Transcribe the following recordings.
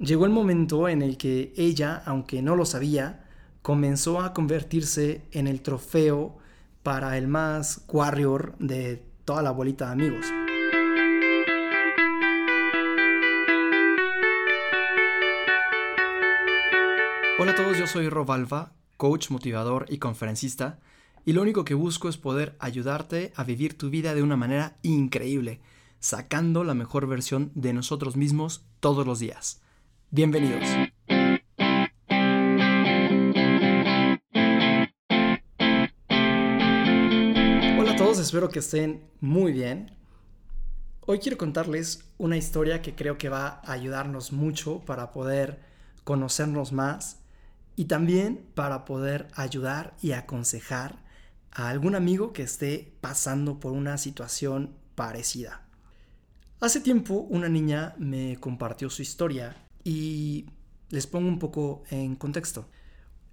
Llegó el momento en el que ella, aunque no lo sabía, comenzó a convertirse en el trofeo para el más warrior de toda la bolita de amigos. Hola a todos, yo soy Rob Alva, coach, motivador y conferencista, y lo único que busco es poder ayudarte a vivir tu vida de una manera increíble, sacando la mejor versión de nosotros mismos todos los días. Bienvenidos. Hola a todos, espero que estén muy bien. Hoy quiero contarles una historia que creo que va a ayudarnos mucho para poder conocernos más y también para poder ayudar y aconsejar a algún amigo que esté pasando por una situación parecida. Hace tiempo una niña me compartió su historia y les pongo un poco en contexto.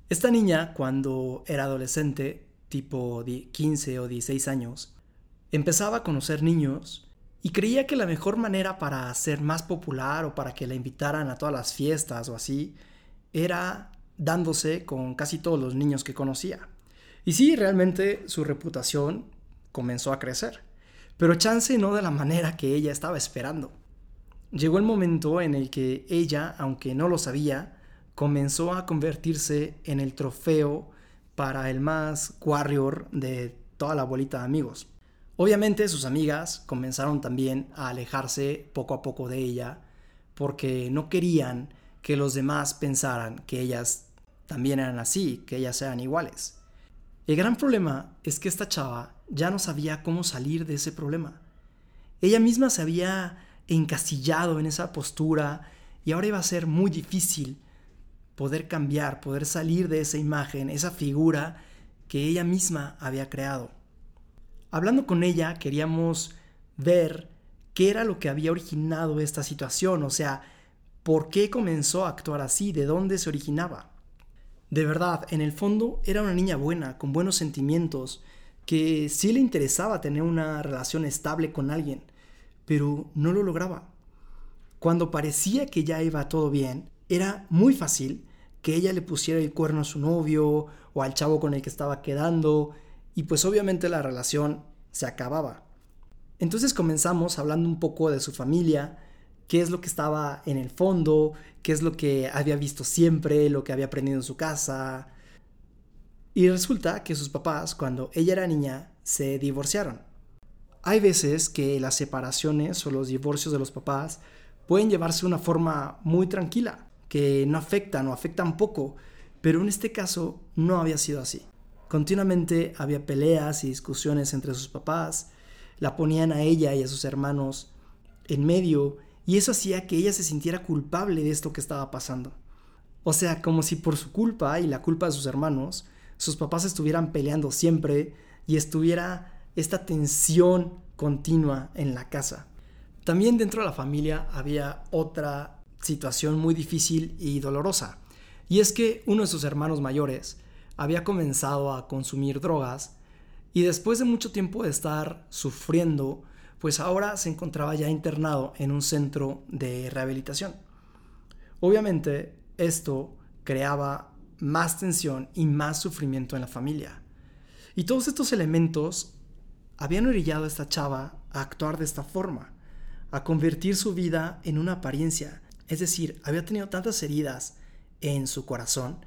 Esta niña, cuando era adolescente, tipo 15 o 16 años, empezaba a conocer niños y creía que la mejor manera para ser más popular o para que la invitaran a todas las fiestas o así era dándose con casi todos los niños que conocía. Y sí, realmente su reputación comenzó a crecer, pero chance no de la manera que ella estaba esperando. Llegó el momento en el que ella, aunque no lo sabía, comenzó a convertirse en el trofeo para el más warrior de toda la bolita de amigos. Obviamente sus amigas comenzaron también a alejarse poco a poco de ella porque no querían que los demás pensaran que ellas también eran así, que ellas eran iguales. El gran problema es que esta chava ya no sabía cómo salir de ese problema. Ella misma se había encasillado en esa postura y ahora iba a ser muy difícil poder cambiar, poder salir de esa imagen, esa figura que ella misma había creado. Hablando con ella queríamos ver qué era lo que había originado esta situación, o sea, por qué comenzó a actuar así, de dónde se originaba. De verdad, en el fondo era una niña buena, con buenos sentimientos, que sí le interesaba tener una relación estable con alguien, pero no lo lograba. Cuando parecía que ya iba todo bien, era muy fácil que ella le pusiera el cuerno a su novio o al chavo con el que estaba quedando, y pues obviamente la relación se acababa. Entonces comenzamos hablando un poco de su familia, qué es lo que estaba en el fondo, qué es lo que había visto siempre, lo que había aprendido en su casa. Y resulta que sus papás, cuando ella era niña, se divorciaron. Hay veces que las separaciones o los divorcios de los papás pueden llevarse de una forma muy tranquila, que no afectan o afectan poco, pero en este caso no había sido así. Continuamente había peleas y discusiones entre sus papás, la ponían a ella y a sus hermanos en medio y eso hacía que ella se sintiera culpable de esto que estaba pasando. O sea, como si por su culpa y la culpa de sus hermanos, sus papás estuvieran peleando siempre y estuviera esta tensión continua en la casa. También dentro de la familia había otra situación muy difícil y dolorosa. Y es que uno de sus hermanos mayores había comenzado a consumir drogas y después de mucho tiempo de estar sufriendo pues ahora se encontraba ya internado en un centro de rehabilitación. Obviamente esto creaba más tensión y más sufrimiento en la familia. Y todos estos elementos habían orillado a esta chava a actuar de esta forma, a convertir su vida en una apariencia. Es decir, había tenido tantas heridas en su corazón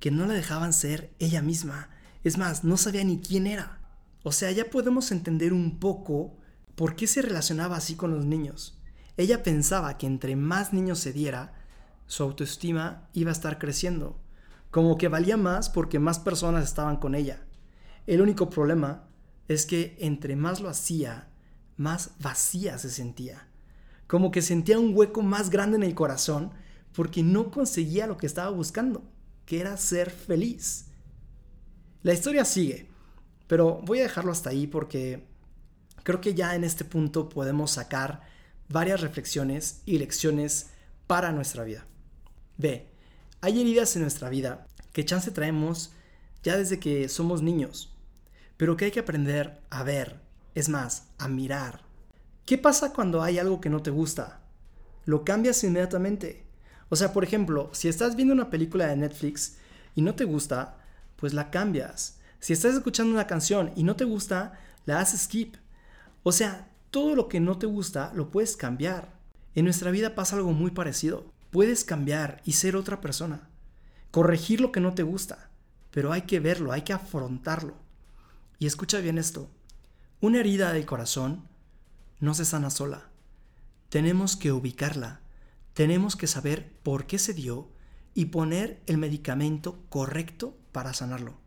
que no la dejaban ser ella misma. Es más, no sabía ni quién era. O sea, ya podemos entender un poco ¿por qué se relacionaba así con los niños? Ella pensaba que entre más niños se diera, su autoestima iba a estar creciendo, como que valía más porque más personas estaban con ella. El único problema es que entre más lo hacía, más vacía se sentía, como que sentía un hueco más grande en el corazón porque no conseguía lo que estaba buscando, que era ser feliz. La historia sigue, pero voy a dejarlo hasta ahí porque creo que ya en este punto podemos sacar varias reflexiones y lecciones para nuestra vida. B. Hay heridas en nuestra vida que chance traemos ya desde que somos niños, pero que hay que aprender a ver, es más, a mirar. ¿Qué pasa cuando hay algo que no te gusta? ¿Lo cambias inmediatamente? O sea, por ejemplo, si estás viendo una película de Netflix y no te gusta, pues la cambias. Si estás escuchando una canción y no te gusta, la haces skip. O sea, todo lo que no te gusta lo puedes cambiar. En nuestra vida pasa algo muy parecido. Puedes cambiar y ser otra persona. Corregir lo que no te gusta. Pero hay que verlo, hay que afrontarlo. Y escucha bien esto. Una herida del corazón no se sana sola. Tenemos que ubicarla. Tenemos que saber por qué se dio y poner el medicamento correcto para sanarlo.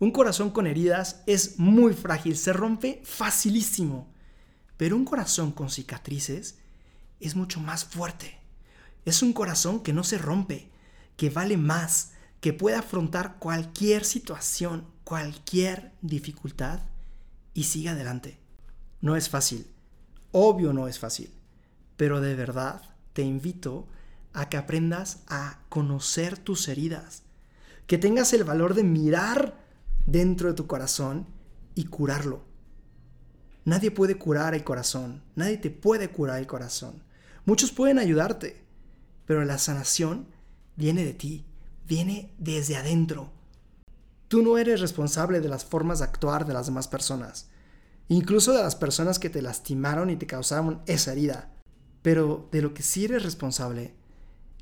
Un corazón con heridas es muy frágil, se rompe facilísimo. Pero un corazón con cicatrices es mucho más fuerte. Es un corazón que no se rompe, que vale más, que puede afrontar cualquier situación, cualquier dificultad y sigue adelante. No es fácil, obvio no es fácil, pero de verdad te invito a que aprendas a conocer tus heridas, que tengas el valor de mirar dentro de tu corazón y curarlo. Nadie puede curar el corazón, nadie te puede curar el corazón. Muchos pueden ayudarte, pero la sanación viene de ti, viene desde adentro. Tú no eres responsable de las formas de actuar de las demás personas, incluso de las personas que te lastimaron y te causaron esa herida. Pero de lo que sí eres responsable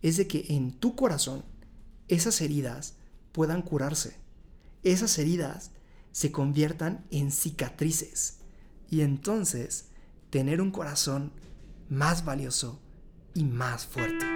es de que en tu corazón esas heridas puedan curarse. Esas heridas se conviertan en cicatrices y entonces tener un corazón más valioso y más fuerte.